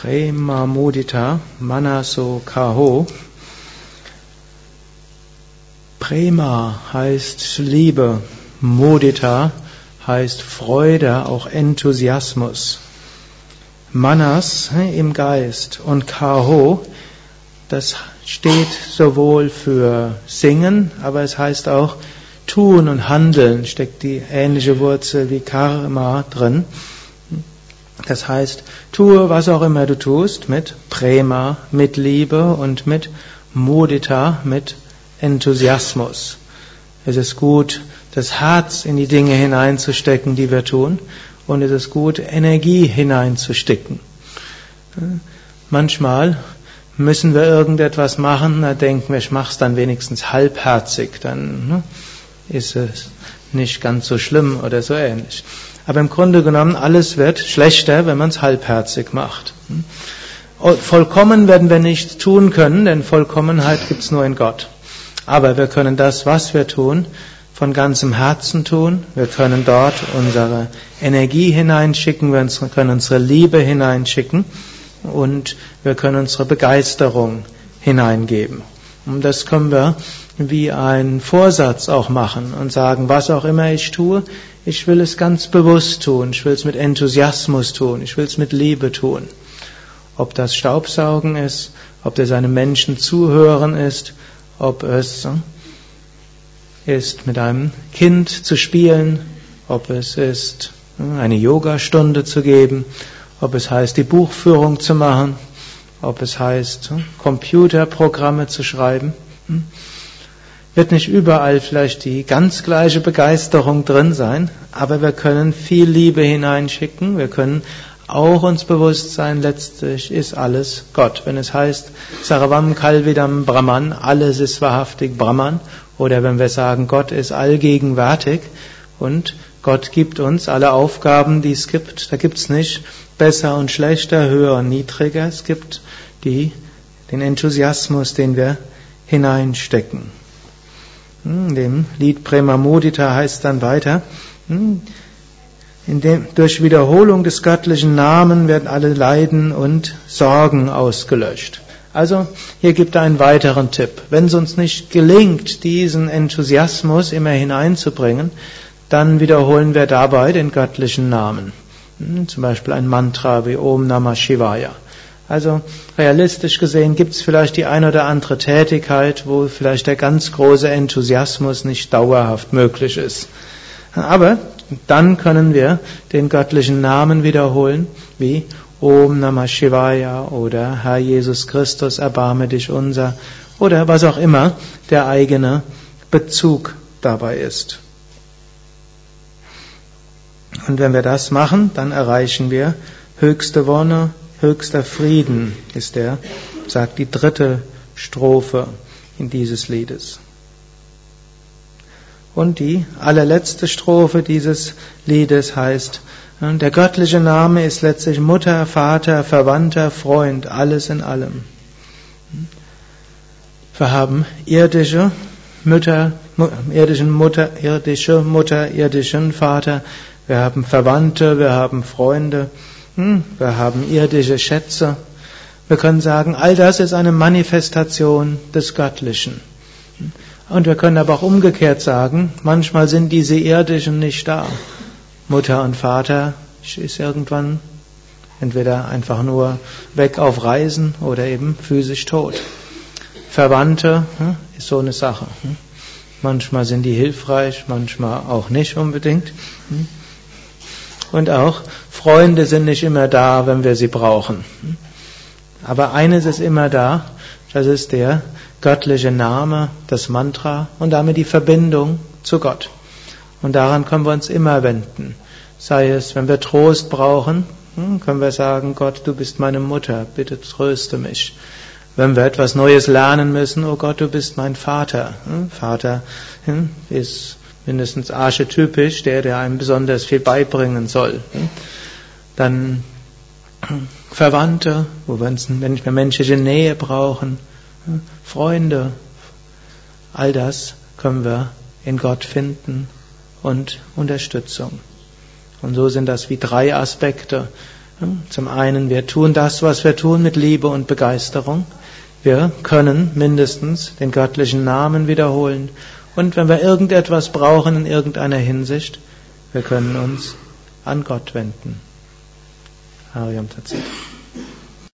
Prema Mudita Manaso Kaho. Prema heißt Liebe, Mudita heißt Freude, auch Enthusiasmus. Manas im Geist und Kaho, das steht sowohl für Singen, aber es heißt auch Tun und Handeln, steckt die ähnliche Wurzel wie Karma drin. Das heißt, tue, was auch immer du tust, mit Prema, mit Liebe und mit Mudita, mit Enthusiasmus. Es ist gut, das Herz in die Dinge hineinzustecken, die wir tun, und es ist gut, Energie hineinzustecken. Manchmal müssen wir irgendetwas machen, da denken wir, ich mache es dann wenigstens halbherzig, dann ne, ist es nicht ganz so schlimm oder so ähnlich. Aber im Grunde genommen, alles wird schlechter, wenn man es halbherzig macht. Vollkommen werden wir nicht tun können, denn Vollkommenheit gibt es nur in Gott. Aber wir können das, was wir tun, von ganzem Herzen tun. Wir können dort unsere Energie hineinschicken, wir können unsere Liebe hineinschicken und wir können unsere Begeisterung hineingeben. Und das können wir wie einen Vorsatz auch machen und sagen, was auch immer ich tue, ich will es ganz bewusst tun, ich will es mit Enthusiasmus tun, ich will es mit Liebe tun. Ob das Staubsaugen ist, ob das einem Menschen zuhören ist, ob es ist, mit einem Kind zu spielen, ob es ist, eine Yogastunde zu geben, ob es heißt, die Buchführung zu machen, ob es heißt, Computerprogramme zu schreiben. Hm? Wird nicht überall vielleicht die ganz gleiche Begeisterung drin sein, aber wir können viel Liebe hineinschicken, wir können auch uns bewusst sein, letztlich ist alles Gott. Wenn es heißt, Saravam Kalvidam Brahman, alles ist wahrhaftig Brahman, oder wenn wir sagen, Gott ist allgegenwärtig und Gott gibt uns alle Aufgaben, die es gibt, da gibt es nicht besser und schlechter, höher und niedriger, es gibt die, den Enthusiasmus, den wir hineinstecken. In hm, dem Lied Prema Mudita heißt dann weiter, hm, in dem, durch Wiederholung des göttlichen Namen werden alle Leiden und Sorgen ausgelöscht. Also hier gibt er einen weiteren Tipp. Wenn es uns nicht gelingt, diesen Enthusiasmus immer hineinzubringen, dann wiederholen wir dabei den göttlichen Namen. Zum Beispiel ein Mantra wie Om Namah Shivaya. Also realistisch gesehen gibt es vielleicht die ein oder andere Tätigkeit, wo vielleicht der ganz große Enthusiasmus nicht dauerhaft möglich ist. Aber dann können wir den göttlichen Namen wiederholen, wie Om Namah Shivaya oder Herr Jesus Christus, erbarme dich unser oder was auch immer der eigene Bezug dabei ist. Und wenn wir das machen, dann erreichen wir höchste Wonne, höchster Frieden ist der, sagt die dritte Strophe in dieses Liedes. Und die allerletzte Strophe dieses Liedes heißt, der göttliche Name ist letztlich Mutter, Vater, Verwandter, Freund, alles in allem. Wir haben irdische Mütter, irdischen Mutter, irdische Mutter, irdischen Vater, wir haben Verwandte, wir haben Freunde, hm, wir haben irdische Schätze. Wir können sagen, all das ist eine Manifestation des Göttlichen. Und wir können aber auch umgekehrt sagen, manchmal sind diese irdischen nicht da. Mutter und Vater ist irgendwann entweder einfach nur weg auf Reisen oder eben physisch tot. Verwandte hm, ist so eine Sache. Hm. Manchmal sind die hilfreich, manchmal auch nicht unbedingt. Und auch Freunde sind nicht immer da, wenn wir sie brauchen. Aber eines ist immer da, das ist der göttliche Name, das Mantra und damit die Verbindung zu Gott. Und daran können wir uns immer wenden. Sei es, wenn wir Trost brauchen, hm, können wir sagen, Gott, du bist meine Mutter, bitte tröste mich. Wenn wir etwas Neues lernen müssen, oh Gott, du bist mein Vater. Hm, Vater hm, ist mindestens archetypisch, der, der einem besonders viel beibringen soll. Dann Verwandte, wo wir uns, wenn wir menschliche Nähe brauchen, Freunde, all das können wir in Gott finden und Unterstützung. Und so sind das wie drei Aspekte. Zum einen, wir tun das, was wir tun, mit Liebe und Begeisterung. Wir können mindestens den göttlichen Namen wiederholen. Und wenn wir irgendetwas brauchen in irgendeiner Hinsicht, wir können uns an Gott wenden. Hariam Tatsat.